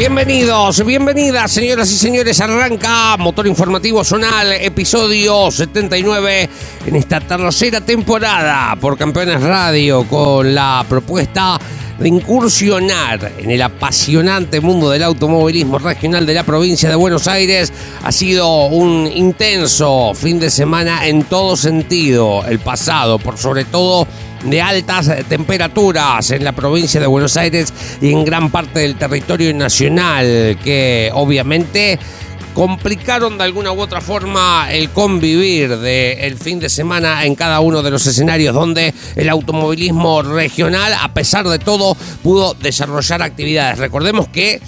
Bienvenidos, bienvenidas, señoras y señores. Arranca Motor Informativo Zonal, episodio 79 en esta tercera temporada por Campeones Radio con la propuesta de incursionar en el apasionante mundo del automovilismo regional de la provincia de Buenos Aires. Ha sido un intenso fin de semana en todo sentido, el pasado, por sobre todo de altas temperaturas en la provincia de Buenos Aires y en gran parte del territorio nacional, que obviamente complicaron de alguna u otra forma el convivir del fin de semana en cada uno de los escenarios donde el automovilismo regional, a pesar de todo, pudo desarrollar actividades. Recordemos que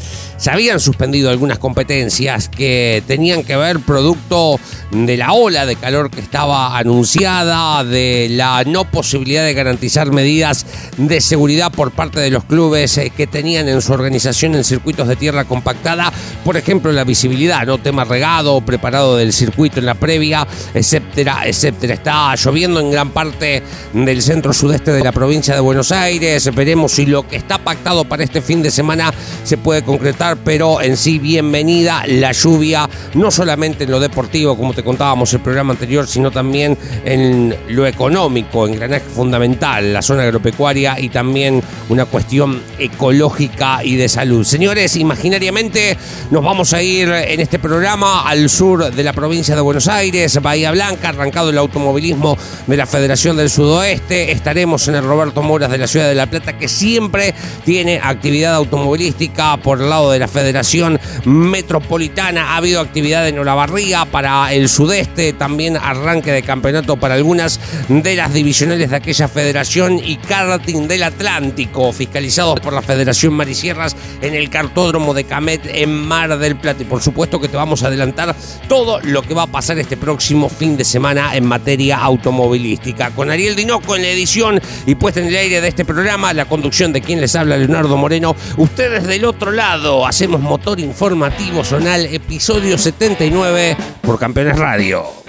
se habían suspendido algunas competencias que tenían que ver producto de la ola de calor que estaba anunciada, de la no posibilidad de garantizar medidas de seguridad por parte de los clubes eh, que tenían en su organización en circuitos de tierra compactada, por ejemplo la visibilidad, no tema regado, preparado del circuito en la previa, etcétera, etcétera. Está lloviendo en gran parte del centro sudeste de la provincia de Buenos Aires. Veremos si lo que está pactado para este fin de semana se puede concretar pero en sí bienvenida la lluvia, no solamente en lo deportivo, como te contábamos el programa anterior, sino también en lo económico, engranaje fundamental, la zona agropecuaria y también una cuestión ecológica y de salud. Señores, imaginariamente nos vamos a ir en este programa al sur de la provincia de Buenos Aires, Bahía Blanca, arrancado el automovilismo de la Federación del Sudoeste. Estaremos en el Roberto Moras de la Ciudad de La Plata, que siempre tiene actividad automovilística por el lado de la Federación Metropolitana. Ha habido actividad en Olavarría para el sudeste, también arranque de campeonato para algunas de las divisionales de aquella federación y karting del Atlántico, fiscalizados por la Federación Marisierras en el cartódromo de Camet en Mar del Plata. Y por supuesto que te vamos a adelantar todo lo que va a pasar este próximo fin de semana en materia automovilística. Con Ariel Dinoco en la edición y puesta en el aire de este programa, la conducción de quien les habla, Leonardo Moreno. Ustedes del otro lado, hacemos motor informativo zonal, episodio 79 por Campeones Radio.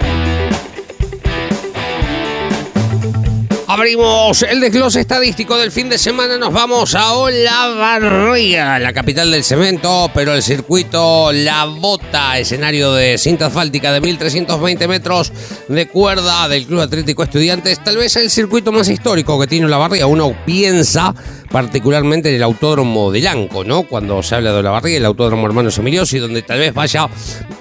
Abrimos el desglose estadístico del fin de semana. Nos vamos a Olavarría, la capital del cemento, pero el circuito La Bota, escenario de cinta asfáltica de 1320 metros de cuerda del Club Atlético Estudiantes. Tal vez el circuito más histórico que tiene Olavarría. Uno piensa particularmente en el autódromo de Lanco, ¿no? Cuando se habla de Olavarría, el autódromo Hermanos Emiliosi, donde tal vez vaya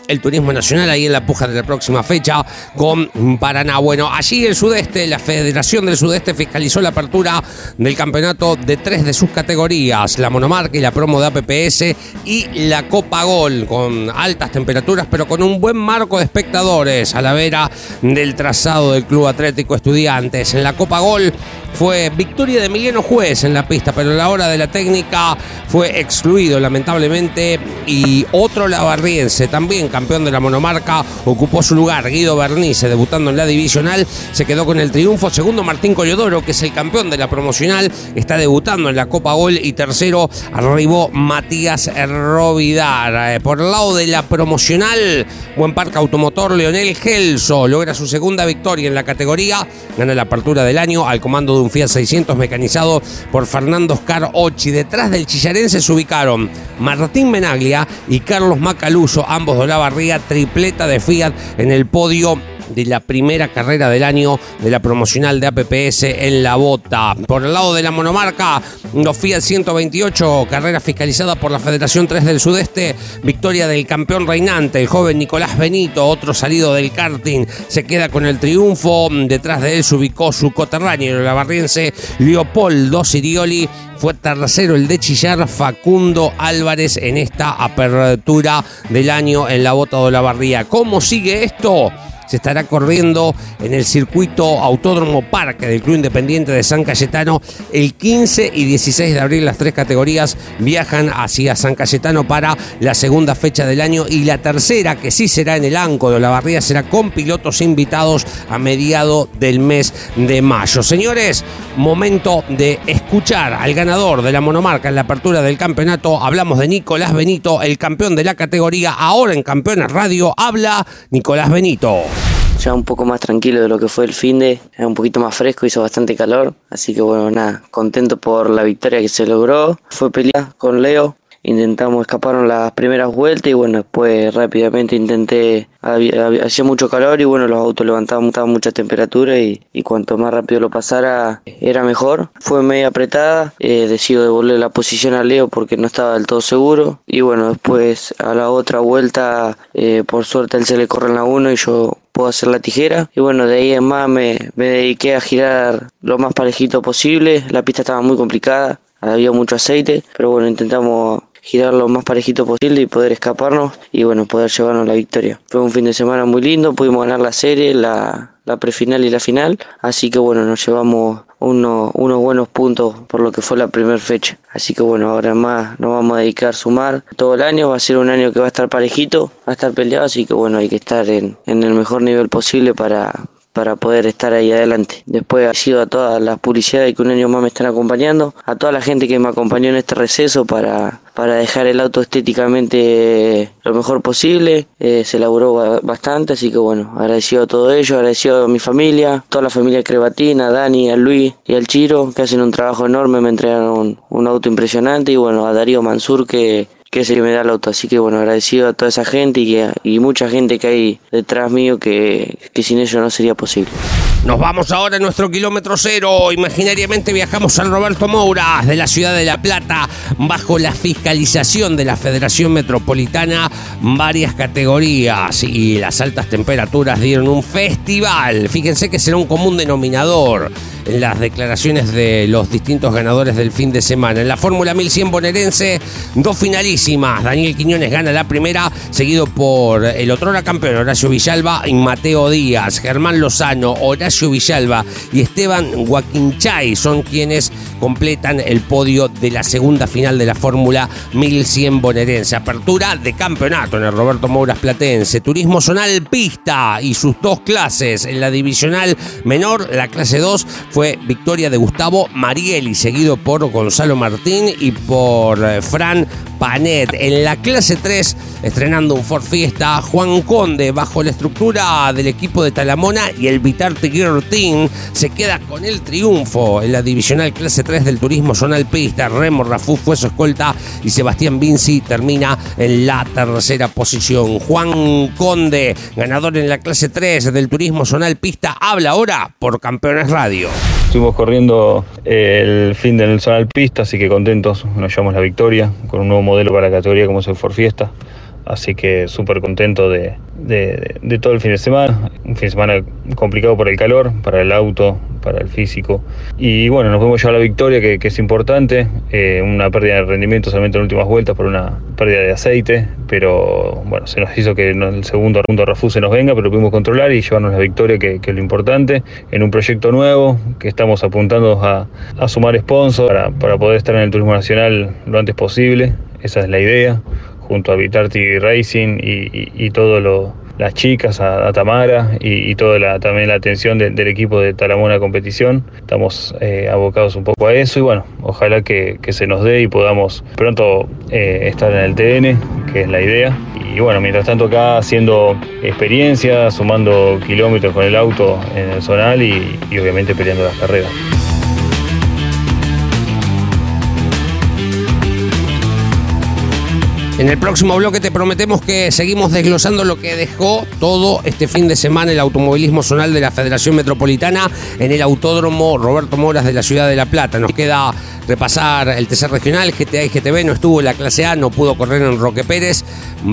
el turismo nacional ahí en la puja de la próxima fecha con Paraná. Bueno, allí el sudeste, la Federación del Sudeste fiscalizó la apertura del campeonato de tres de sus categorías, la monomarca y la promo de APPS y la Copa Gol, con altas temperaturas, pero con un buen marco de espectadores a la vera del trazado del Club Atlético Estudiantes. En la Copa Gol fue victoria de Emiliano Juez en la pista, pero a la hora de la técnica fue excluido lamentablemente y otro lavarriense, también campeón de la monomarca, ocupó su lugar. Guido Bernice, debutando en la divisional, se quedó con el triunfo. Segundo, Martín Collodoro, que es el campeón de la promocional, está debutando en la Copa Gol y tercero arribó Matías Rovidar. Eh, por el lado de la promocional, buen parque automotor, Leonel Gelso logra su segunda victoria en la categoría, gana la apertura del año al comando de un Fiat 600 mecanizado por Fernando Oscar Ochi. Detrás del chillarense se ubicaron Martín Menaglia y Carlos Macaluso, ambos de la barriga, tripleta de Fiat en el podio de la primera carrera del año de la promocional de APPS en la bota. Por el lado de la monomarca, los Fiat 128, carrera fiscalizada por la Federación 3 del Sudeste, victoria del campeón reinante, el joven Nicolás Benito, otro salido del karting, se queda con el triunfo. Detrás de él se ubicó su coterráneo, el barriense Leopoldo Sirioli fue tercero el de Chillar Facundo Álvarez en esta apertura del año en la bota de la barría. ¿Cómo sigue esto? Se estará corriendo en el circuito Autódromo Parque del Club Independiente de San Cayetano el 15 y 16 de abril. Las tres categorías viajan hacia San Cayetano para la segunda fecha del año y la tercera, que sí será en el Anco de la Barría, será con pilotos invitados a mediado del mes de mayo. Señores, momento de escuchar al ganador de la monomarca en la apertura del campeonato. Hablamos de Nicolás Benito, el campeón de la categoría. Ahora en Campeones Radio habla Nicolás Benito ya un poco más tranquilo de lo que fue el fin de, era un poquito más fresco, hizo bastante calor, así que bueno, nada, contento por la victoria que se logró. Fue pelea con Leo, intentamos escapar las primeras vueltas y bueno, después rápidamente intenté, hacía mucho calor y bueno, los autos levantaban mucha temperatura y, cuanto más rápido lo pasara era mejor. Fue media apretada, eh, decido devolver la posición a Leo porque no estaba del todo seguro y bueno, después a la otra vuelta, eh, por suerte él se le corre en la 1 y yo puedo hacer la tijera. Y bueno, de ahí en más me, me dediqué a girar lo más parejito posible. La pista estaba muy complicada, había mucho aceite, pero bueno, intentamos girar lo más parejito posible y poder escaparnos y bueno, poder llevarnos la victoria. Fue un fin de semana muy lindo, pudimos ganar la serie, la, la prefinal y la final, así que bueno, nos llevamos uno, unos buenos puntos por lo que fue la primera fecha. Así que bueno, ahora más nos vamos a dedicar a sumar todo el año, va a ser un año que va a estar parejito, va a estar peleado, así que bueno, hay que estar en, en el mejor nivel posible para, para poder estar ahí adelante. Después sido a todas las publicidades que un año más me están acompañando, a toda la gente que me acompañó en este receso para, para dejar el auto estéticamente lo mejor posible. Eh, se elaboró bastante, así que bueno, agradecido a todo ello, agradecido a mi familia, toda la familia Crebatina, a Dani, a Luis y al Chiro, que hacen un trabajo enorme, me entregaron un auto impresionante y bueno, a Darío Mansur que que es el que me da el auto. Así que bueno, agradecido a toda esa gente y, y mucha gente que hay detrás mío que, que sin ello no sería posible. Nos vamos ahora a nuestro kilómetro cero. Imaginariamente viajamos al Roberto Moura de la ciudad de La Plata bajo la fiscalización de la Federación Metropolitana. Varias categorías y las altas temperaturas dieron un festival. Fíjense que será un común denominador en las declaraciones de los distintos ganadores del fin de semana. En la Fórmula 1100 bonaerense, dos finalísimas. Daniel Quiñones gana la primera, seguido por el otrora campeón Horacio Villalba y Mateo Díaz. Germán Lozano, Horacio Villalba y Esteban Guaquinchay son quienes completan el podio de la segunda final de la Fórmula 1100 bonaerense. Apertura de campeonato en el Roberto Mouras Platense. Turismo zonal pista y sus dos clases. En la divisional menor, la clase 2 fue victoria de Gustavo Marieli, seguido por Gonzalo Martín y por eh, Fran Panet. En la clase 3, estrenando un Ford Fiesta, Juan Conde, bajo la estructura del equipo de Talamona y el Vitarte Se queda con el triunfo en la divisional clase 3 del turismo zonal pista. Remo Rafú fue su escolta y Sebastián Vinci termina en la tercera posición. Juan Conde, ganador en la clase 3 del turismo zonal pista, habla ahora por Campeones Radio. Estuvimos corriendo eh, el fin del Zonal Pista, así que contentos, nos llevamos la victoria con un nuevo modelo para la categoría como es el Ford Fiesta. Así que súper contento de, todo el fin de semana. Un fin de semana complicado por el calor, para el auto, para el físico. Y bueno, nos fuimos ya a la victoria, que, es importante. Eh, una pérdida de rendimiento solamente en últimas vueltas por una pérdida de aceite. Pero bueno, se nos hizo que en el segundo punto Rafú se nos venga, pero pudimos controlar y llevarnos la victoria, que, es lo importante. En un proyecto nuevo, que estamos apuntando a, sumar sponsors para, para poder estar en el turismo nacional lo antes posible. Esa es la idea junto a Vitarti Racing y, y, lo, las chicas, a, Tamara y, toda la, también la atención del equipo de Talamona Competición. Estamos eh, abocados un poco a eso y bueno, ojalá que, se nos dé y podamos pronto eh, estar en el TN, que es la idea. Y bueno, mientras tanto acá haciendo experiencia, sumando kilómetros con el auto en el zonal y obviamente peleando las carreras. En el próximo bloque te prometemos que seguimos desglosando lo que dejó todo este fin de semana el automovilismo zonal de la Federación Metropolitana en el Autódromo Roberto Moras de la Ciudad de La Plata. Nos queda repasar el tercer regional, GTA y GTB no estuvo en la clase A, no pudo correr en Roque Pérez,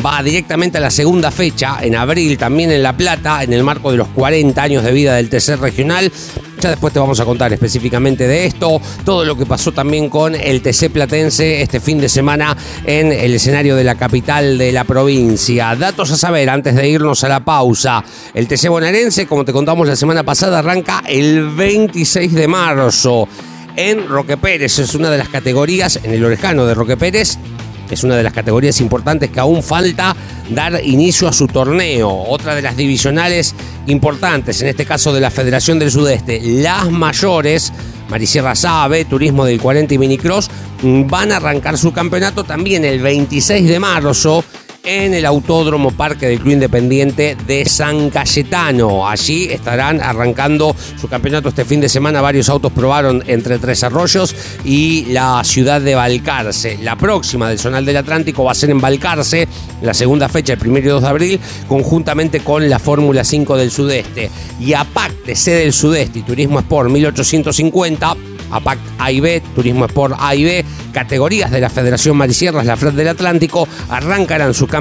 va directamente a la segunda fecha, en abril también en La Plata, en el marco de los 40 años de vida del tercer regional. Ya después te vamos a contar específicamente de esto, todo lo que pasó también con el TC Platense este fin de semana en el escenario de la capital de la provincia. Datos a saber antes de irnos a la pausa. El TC bonaerense, como te contamos la semana pasada, arranca el 26 de marzo en Roque Pérez. Es una de las categorías en el orejano de Roque Pérez es una de las categorías importantes que aún falta dar inicio a su torneo. Otra de las divisionales importantes, en este caso de la Federación del Sudeste, las mayores, Marisierra Sabe, Turismo del 40 y Minicross, van a arrancar su campeonato también el 26 de marzo en el Autódromo Parque del Club Independiente de San Cayetano. Allí estarán arrancando su campeonato este fin de semana. Varios autos probaron entre Tres Arroyos y la ciudad de Balcarce. La próxima del Zonal del Atlántico va a ser en Balcarce, la segunda fecha, el 1 y 2 de abril, conjuntamente con la Fórmula 5 del Sudeste. Y APAC de sede del Sudeste y Turismo Sport 1850 APAC A y B, Turismo Sport A y B, categorías de la Federación Marisierras, la FRED del Atlántico, arrancarán su campeonato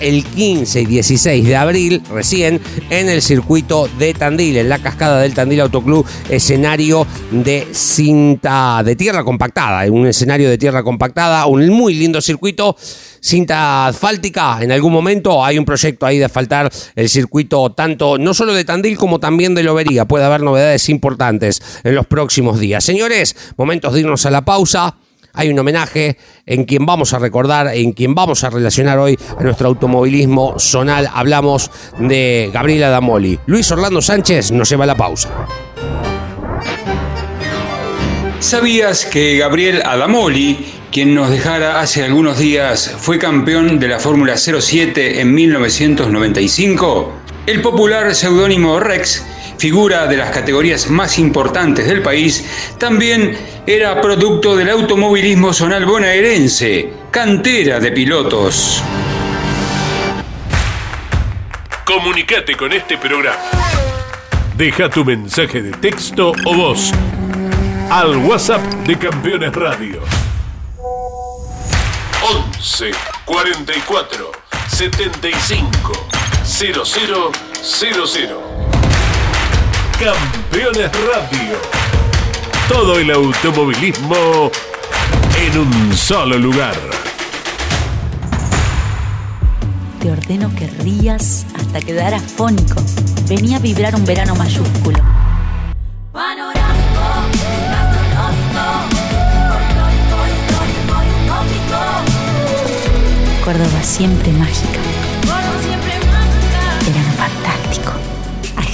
el 15 y 16 de abril, recién, en el circuito de Tandil, en la cascada del Tandil Autoclub, escenario de cinta de tierra compactada, un escenario de tierra compactada, un muy lindo circuito cinta asfáltica. En algún momento hay un proyecto ahí de asfaltar el circuito tanto, no solo de Tandil como también de Lobería. Puede haber novedades importantes en los próximos días. Señores, momentos de irnos a la pausa. Hay un homenaje en quien vamos a recordar, en quien vamos a relacionar hoy a nuestro automovilismo zonal. Hablamos de Gabriela Damoli. Luis Orlando Sánchez nos lleva a la pausa. ¿Sabías que Gabriel Adamoli quien nos dejara hace algunos días, fue campeón de la Fórmula 07 en 1995? El popular seudónimo Rex, figura de las categorías más importantes del país, también era producto del automovilismo zonal bonaerense, cantera de pilotos. Comunicate con este programa. Deja tu mensaje de texto o voz al WhatsApp de Campeones Radio 11 44 75 0000. Campeones Radio. Todo el automovilismo en un solo lugar. Te ordeno que rías hasta quedar afónico. Venía a vibrar un verano mayúsculo. Córdoba siempre mágica.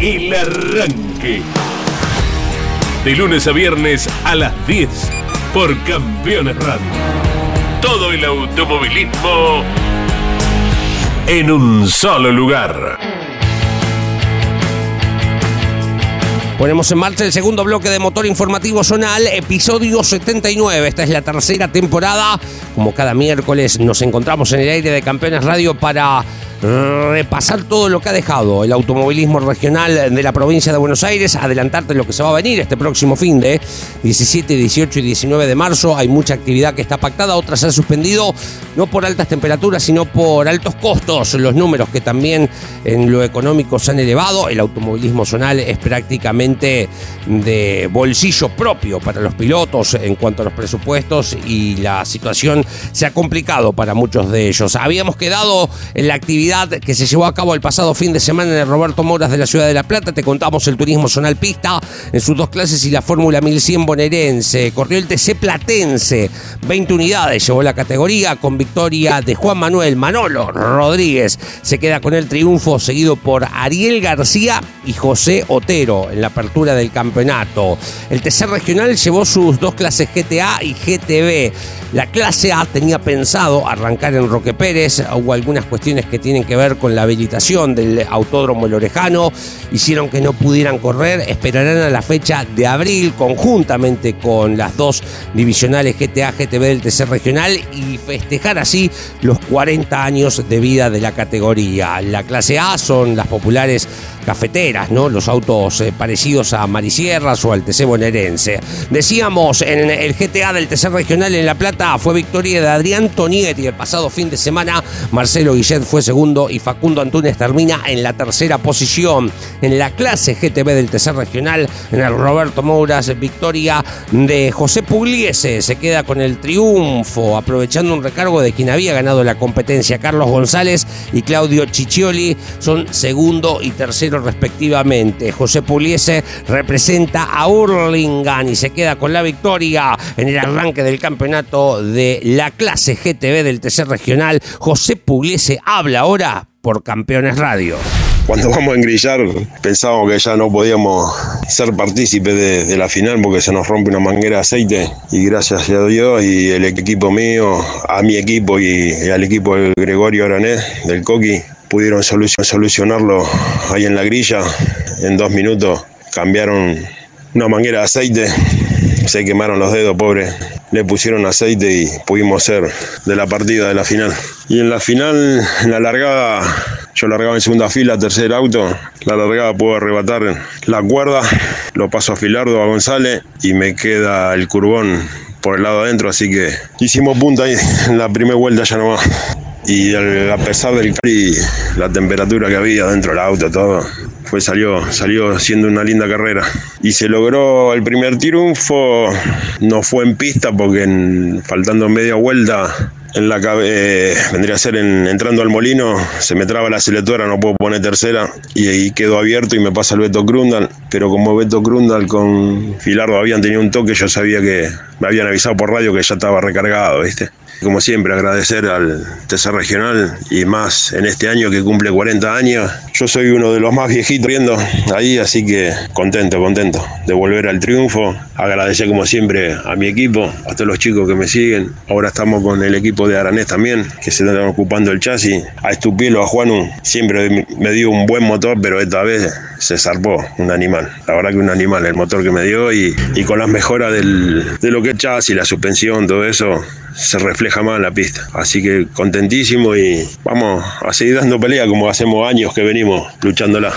El arranque. De lunes a viernes a las 10 por Campeones Radio. Todo el automovilismo en un solo lugar. Ponemos en marcha el segundo bloque de Motor Informativo Zonal, episodio 79. Esta es la tercera temporada. Como cada miércoles nos encontramos en el aire de Campeones Radio para repasar todo lo que ha dejado el automovilismo regional de la provincia de Buenos Aires, adelantarte lo que se va a venir este próximo fin de 17, 18 y 19 de marzo. Hay mucha actividad que está pactada, otras se han suspendido, no por altas temperaturas, sino por altos costos. Los números que también en lo económico se han elevado. El automovilismo zonal es prácticamente de bolsillo propio para los pilotos en cuanto a los presupuestos y la situación se ha complicado para muchos de ellos. Habíamos quedado en la actividad que se llevó a cabo el pasado fin de semana en el Roberto Moras de la Ciudad de La Plata. Te contamos el turismo zonal pista en sus dos clases y la Fórmula 1100 bonaerense. Corrió el TC Platense, 20 unidades llevó la categoría con victoria de Juan Manuel Manolo Rodríguez. Se queda con el triunfo seguido por Ariel García y José Otero en la apertura del campeonato. El TC regional llevó sus dos clases GTA y GTB. La clase A tenía pensado arrancar en Roque Pérez. Hubo algunas cuestiones que que ver con la habilitación del Autódromo Lorejano, hicieron que no pudieran correr, esperarán a la fecha de abril conjuntamente con las dos divisionales GTA, GTB del TC regional y festejar así los 40 años de vida de la categoría. La clase A son las populares cafeteras, ¿no? Los autos eh, parecidos a Marisierras o al TC bonaerense. Decíamos, en el GTA del TC regional en La Plata fue victoria de Adrián Tonietti el pasado fin de semana. Marcelo Guillet fue segundo y Facundo Antunes termina en la tercera posición. En la clase GTB del TC regional, en el Roberto Mouras, victoria de José Pugliese. Se queda con el triunfo, aprovechando un recargo de quien había ganado la competencia. Carlos González y Claudio Ciccioli son segundo y tercero respectivamente. José Puliese representa a Hurlingham y se queda con la victoria en el arranque del campeonato de la clase GTB del tercer regional. José Pugliese habla ahora por Campeones Radio cuando vamos a engrillar pensábamos que ya no podíamos ser partícipes de, de, la final porque se nos rompe una manguera de aceite y gracias a Dios y el equipo mío, a mi equipo y, al equipo de Gregorio Aranés del Coqui pudieron solucionarlo ahí en la grilla. En dos minutos cambiaron una manguera de aceite, se quemaron los dedos, pobre. Le pusieron aceite y pudimos ser de la partida de la final. Y en la final, en la largada, yo largaba en segunda fila, tercer auto. La largada puedo arrebatar la cuerda, lo paso a Filardo, a González y me queda el curbón por el lado adentro, así que hicimos punta ahí en la primera vuelta ya nomás y a pesar del y la temperatura que había dentro del auto, todo, fue, salió, salió siendo una linda carrera. Y se logró el primer triunfo, no fue en pista porque en, faltando media vuelta en la eh, vendría a ser entrando al molino, se me traba la selectora, no puedo poner tercera y ahí quedó abierto y me pasa el Beto Grundal, pero como Beto Grundal con Filardo habían tenido un toque, yo sabía que me habían avisado por radio que ya estaba recargado, ¿viste? Como siempre, agradecer al TC Regional y más en este año que cumple 40 años. Yo soy uno de los más viejitos viendo ahí, así que contento, contento de volver al triunfo. Agradecer como siempre a mi equipo, a todos los chicos que me siguen. Ahora estamos con el equipo de Aranés también, que se están ocupando el chasis. A Estupielo, a Juanu, siempre me dio un buen motor, pero esta vez se zarpó un animal. La verdad que un animal el motor que me dio y, y con las mejoras de lo que es chasis, la suspensión, todo eso, se refleja más en la pista. Así que contentísimo y vamos a seguir dando pelea como hacemos años que venimos luchándola.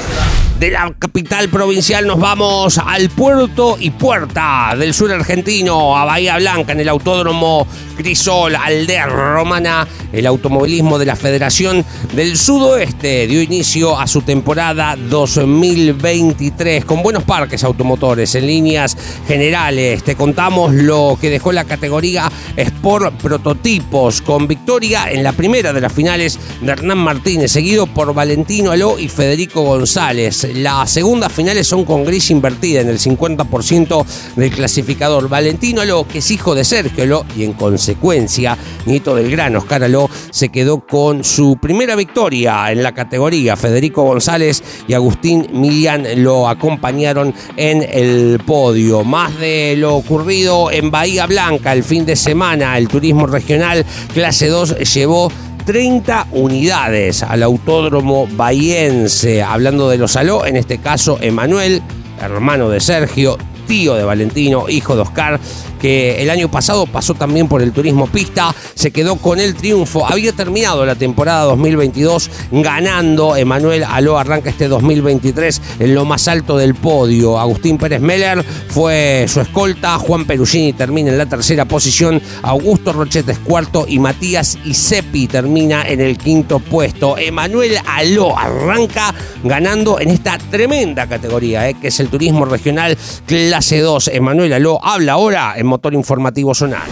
De la capital provincial nos vamos al puerto y puerta del sur argentino, a Bahía Blanca, en el autódromo Crisol, Aldea Romana. El automovilismo de la Federación del Sudoeste dio inicio a su temporada 2023 con buenos parques automotores en líneas generales. Te contamos lo que dejó la categoría Sport Prototipos con victoria en la primera de las finales de Hernán Martínez, seguido por Valentino Aló y Federico González Las segundas finales son con gris invertida en el 50% del clasificador. Valentino Aló, que es hijo de Sergio Aló y en consecuencia nieto del gran Oscar Aló, se quedó con su primera victoria en la categoría. Federico González y Agustín Milian lo acompañaron en el podio. Más de lo ocurrido en Bahía Blanca el fin de semana, el turismo regional clase 2 llevó 30 unidades al autódromo bahiense. Hablando de los Aló, en este caso Emanuel, hermano de Sergio, tío de Valentino, hijo de Oscar, que el año pasado pasó también por el turismo pista, se quedó con el triunfo. Había terminado la temporada 2022 ganando. Emanuel Aló arranca este 2023 en lo más alto del podio. Agustín Pérez Meller fue su escolta. Juan Perugini termina en la tercera posición. Augusto Rochetes cuarto y Matías Isepi termina en el quinto puesto. Emanuel Aló arranca ganando en esta tremenda categoría, eh, que es el turismo regional clase 2. Emanuel Aló habla ahora motor informativo zonal.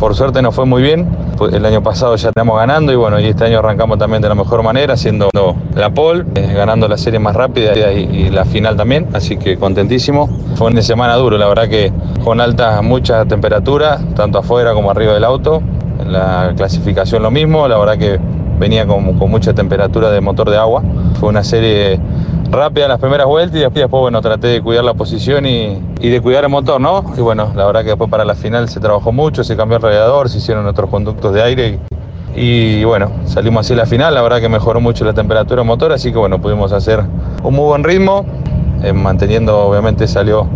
Por suerte nos fue muy bien. El año pasado ya estamos ganando y bueno, y este año arrancamos también de la mejor manera, haciendo la pole, eh, ganando la serie más rápida y, la final también. Así que contentísimo. Fue un de semana duro, la verdad que con alta, mucha temperatura, tanto afuera como arriba del auto. La clasificación lo mismo, la verdad que venía con, mucha temperatura de motor de agua. Fue una serie rápida las primeras vueltas y después, bueno, traté de cuidar la posición y, de cuidar el motor, ¿no? Y bueno, la verdad que después para la final se trabajó mucho, se cambió el radiador, se hicieron otros conductos de aire y, y bueno, salimos así a la final, la verdad que mejoró mucho la temperatura del motor, así que bueno, pudimos hacer un muy buen ritmo, eh, manteniendo, obviamente salió,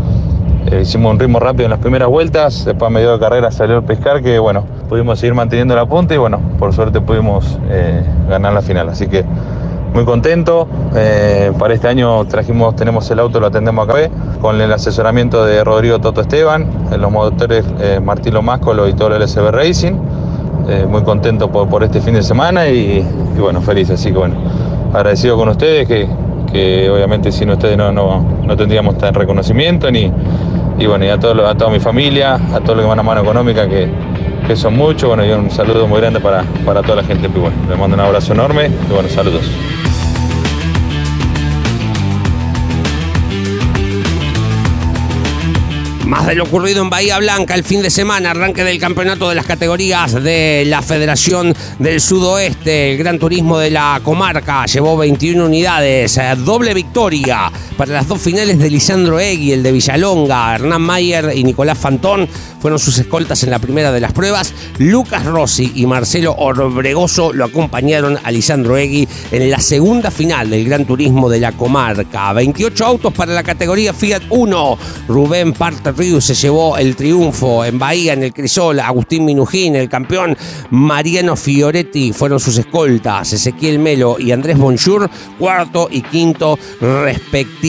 eh, hicimos un ritmo rápido en las primeras vueltas, después a medio de carrera salió el pescar que bueno, pudimos seguir manteniendo la punta y bueno, por suerte pudimos eh, ganar la final, así que muy contento. Eh, para este año trajimos, tenemos el auto, lo atendemos acá con el asesoramiento de Rodrigo Toto Esteban, los motores Martino Máscolo y todo el LSB Racing. Muy contento por, por, este fin de semana y, y, bueno, feliz. Así que bueno, agradecido con ustedes, que, que obviamente sin ustedes no, no, no tendríamos tan reconocimiento ni, y bueno, y a, todo, a toda mi familia, a todos los que van a mano económica que, que son muchos, bueno, y un saludo muy grande para, para toda la gente. Bueno, les mando un abrazo enorme y bueno, saludos. Más de lo ocurrido en Bahía Blanca el fin de semana, arranque del campeonato de las categorías de la Federación del Sudoeste. El Gran Turismo de la comarca llevó 21 unidades, doble victoria para las dos finales de Lisandro Egui, el de Villalonga, Hernán Mayer y Nicolás Fantón fueron sus escoltas en la primera de las pruebas. Lucas Rossi y Marcelo Orbregoso lo acompañaron a Lisandro Egui en la segunda final del Gran Turismo de la comarca. 28 autos para la categoría Fiat 1. Rubén Parte Río se llevó el triunfo en Bahía, en el Crisol. Agustín Minujín, el campeón. Mariano Fioretti fueron sus escoltas. Ezequiel Melo y Andrés Bonjour, cuarto y quinto respectivamente.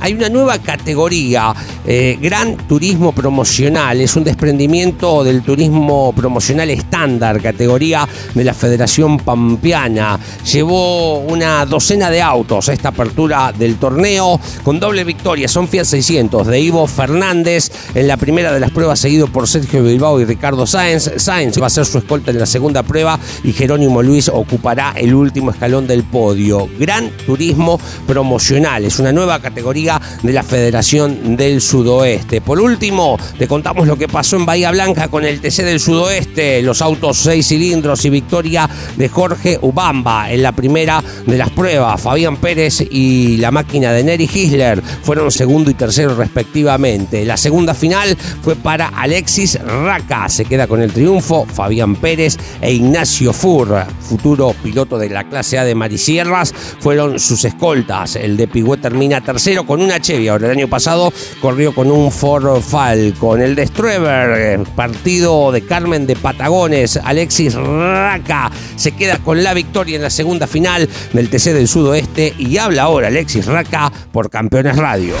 Hay una nueva categoría, eh, Gran Turismo Promocional. Es un desprendimiento del turismo promocional estándar, categoría de la Federación Pampeana. Llevó una docena de autos a esta apertura del torneo con doble victoria. Son Fiat 600 de Ivo Fernández en la primera de las pruebas, seguido por Sergio Bilbao y Ricardo Sáenz. Sáenz va a ser su escolta en la segunda prueba y Jerónimo Luis ocupará el último escalón del podio. Gran Turismo Promocional es una nueva categoría de la Federación del Sudoeste. Por último, te contamos lo que pasó en Bahía Blanca con el TC del Sudoeste, los autos 6 cilindros y victoria de Jorge Ubamba en la primera de las pruebas. Fabián Pérez y la máquina de Neri Gisler fueron segundo y tercero respectivamente. La segunda final fue para Alexis Raca. Se queda con el triunfo Fabián Pérez e Ignacio Fur, futuro piloto de la clase A de Marisierras, fueron sus escoltas. De Pigüé termina tercero con una Chevy. Ahora el año pasado corrió con un Ford Falcon. El de Strueber, partido de Carmen de Patagones, Alexis Raca se queda con la victoria en la segunda final del TC del Sudoeste y habla ahora Alexis Raca por Campeones Radio.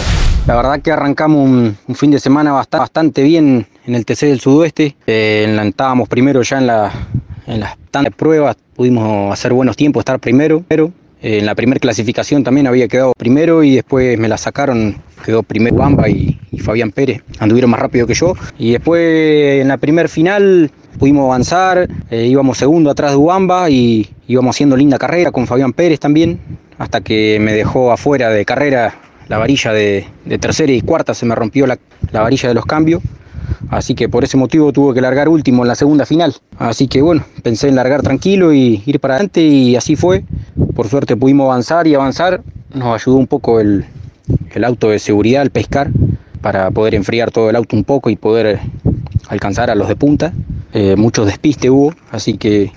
La verdad que arrancamos un, fin de semana bastante, bien en el TC del Sudoeste. Eh, estábamos primero ya en, la, en las tantas pruebas, pudimos hacer buenos tiempos, estar primero. Pero eh, en la primera clasificación también había quedado primero y después me la sacaron. Quedó primero Bamba y, Fabián Pérez. Anduvieron más rápido que yo. Y después en la primer final pudimos avanzar, eh, íbamos segundo atrás de Uamba y íbamos haciendo linda carrera con Fabián Pérez también, hasta que me dejó afuera de carrera la varilla de, tercera y cuarta, se me rompió la varilla de los cambios. Así que por ese motivo tuve que largar último en la segunda final. Así que bueno, pensé en largar tranquilo y ir para adelante y así fue. Por suerte pudimos avanzar y avanzar. Nos ayudó un poco el, auto de seguridad, el pescar, para poder enfriar todo el auto un poco y poder alcanzar a los de punta. Eh, muchos despistes hubo, así que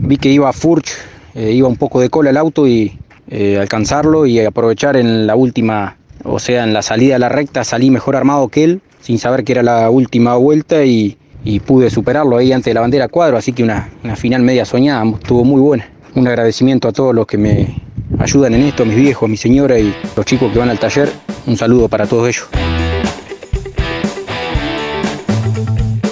vi que iba Furch, eh, iba un poco de cola el auto y eh, alcanzarlo y aprovechar en la última, o sea, en la salida a la recta salí mejor armado que él sin saber que era la última vuelta y, pude superarlo ahí ante la bandera cuadro, así que una, una final media soñada, estuvo muy buena. Un agradecimiento a todos los que me ayudan en esto, mis viejos, mi señora y los chicos que van al taller. Un saludo para todos ellos.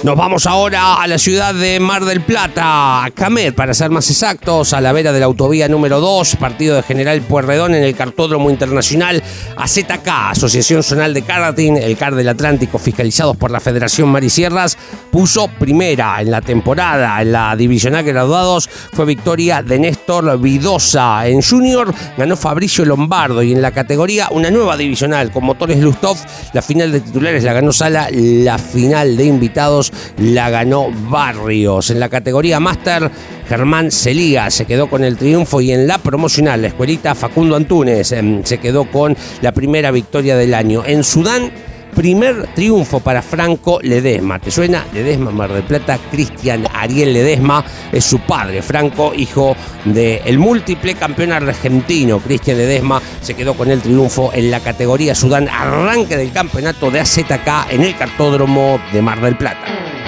Nos vamos ahora a la ciudad de Mar del Plata, a Camet, para ser más exactos, a la vera de la autovía número 2, partido de General Puerredón en el Cartódromo Internacional AZK, Asociación Zonal de Karting, el CAR del Atlántico, fiscalizados por la Federación Marisierras, puso primera en la temporada. En la divisional graduados fue victoria de Néstor Vidosa. En Junior ganó Fabricio Lombardo y en la categoría una nueva divisional con motores Lustov, la final de titulares la ganó Sala, la final de invitados la ganó Barrios. En la categoría Master, Germán Celiga se quedó con el triunfo y en la promocional, la escuelita Facundo Antunes em, se quedó con la primera victoria del año. En Sudán, primer triunfo para Franco Ledesma. ¿Te suena? Ledesma, Mar del Plata, Cristian Ariel Ledesma es su padre. Franco, hijo del múltiple campeón argentino, Cristian Ledesma, se quedó con el triunfo en la categoría Sudán, arranque del campeonato de AZK en el cartódromo de Mar del Plata.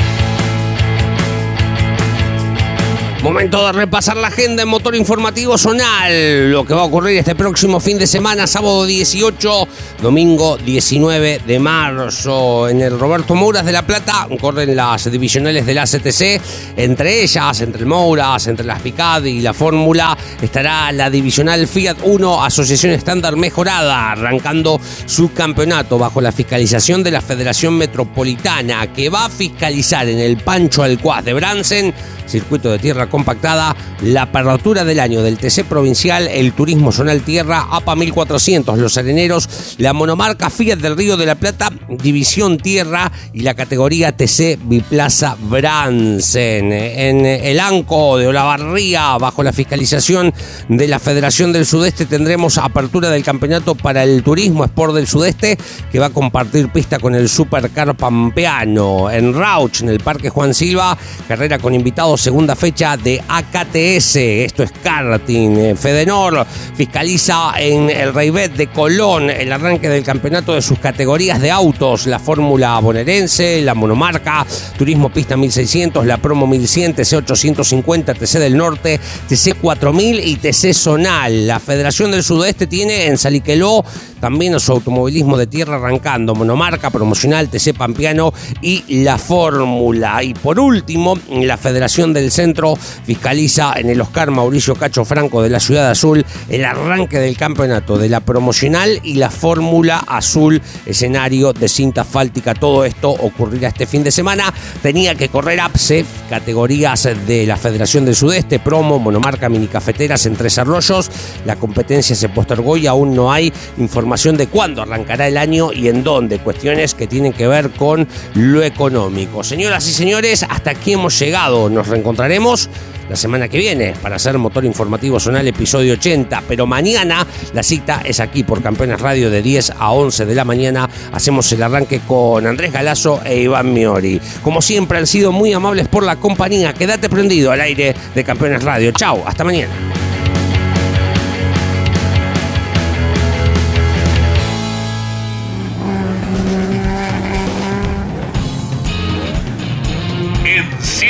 Momento de repasar la agenda en Motor Informativo Zonal. Lo que va a ocurrir este próximo fin de semana, sábado 18, domingo 19 de marzo. En el Roberto Mouras de La Plata corren las divisionales de la CTC. Entre ellas, entre el Mouras, entre las Picad y la Fórmula, estará la divisional Fiat 1 Asociación Estándar Mejorada, arrancando su campeonato bajo la fiscalización de la Federación Metropolitana, que va a fiscalizar en el Pancho Alcuaz de Bransen circuito de tierra compactada, la apertura del año del TC provincial, el turismo zonal tierra, APA 1400, los areneros, la monomarca Fiat del Río de la Plata, división tierra y la categoría TC Biplaza Bransen. En el ANCO de Olavarría, bajo la fiscalización de la Federación del Sudeste, tendremos apertura del campeonato para el turismo Sport del Sudeste, que va a compartir pista con el Supercar Pampeano. En Rauch, en el Parque Juan Silva, carrera con invitados segunda fecha de AKTS, esto es karting. Fedenor fiscaliza en el Reybet de Colón el arranque del campeonato de sus categorías de la Fórmula Bonaerense, la Monomarca, Turismo Pista 1600, la Promo 1100, TC 850, TC del Norte, TC 4000 y TC Zonal. La Federación del Sudoeste tiene en Saliqueló también su automovilismo de tierra arrancando, Monomarca, Promocional, TC Pampiano y la Fórmula. Y por último, la Federación del Centro fiscaliza en el Oscar Mauricio Cacho Franco de la Ciudad Azul el arranque del campeonato de la promocional y la Fórmula Azul, escenario de cinta asfáltica. Todo esto ocurrirá este fin de semana. Tenía que correr APSE, categorías de la Federación del Sudeste, promo, monomarca, mini cafeteras en Tres Arroyos. La competencia se postergó y aún no hay información de cuándo arrancará el año y en dónde. Cuestiones que tienen que ver con lo económico. Señoras y señores, hasta aquí hemos llegado. Nos encontraremos la semana que viene para hacer Motor Informativo Zonal episodio 80. Pero mañana la cita es aquí por Campeones Radio de 10 a 11 de la mañana. Hacemos el arranque con Andrés Galazo e Iván Miori. Como siempre han sido muy amables por la compañía. Quédate prendido al aire de Campeones Radio. Chao, hasta mañana.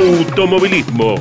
automovilismo.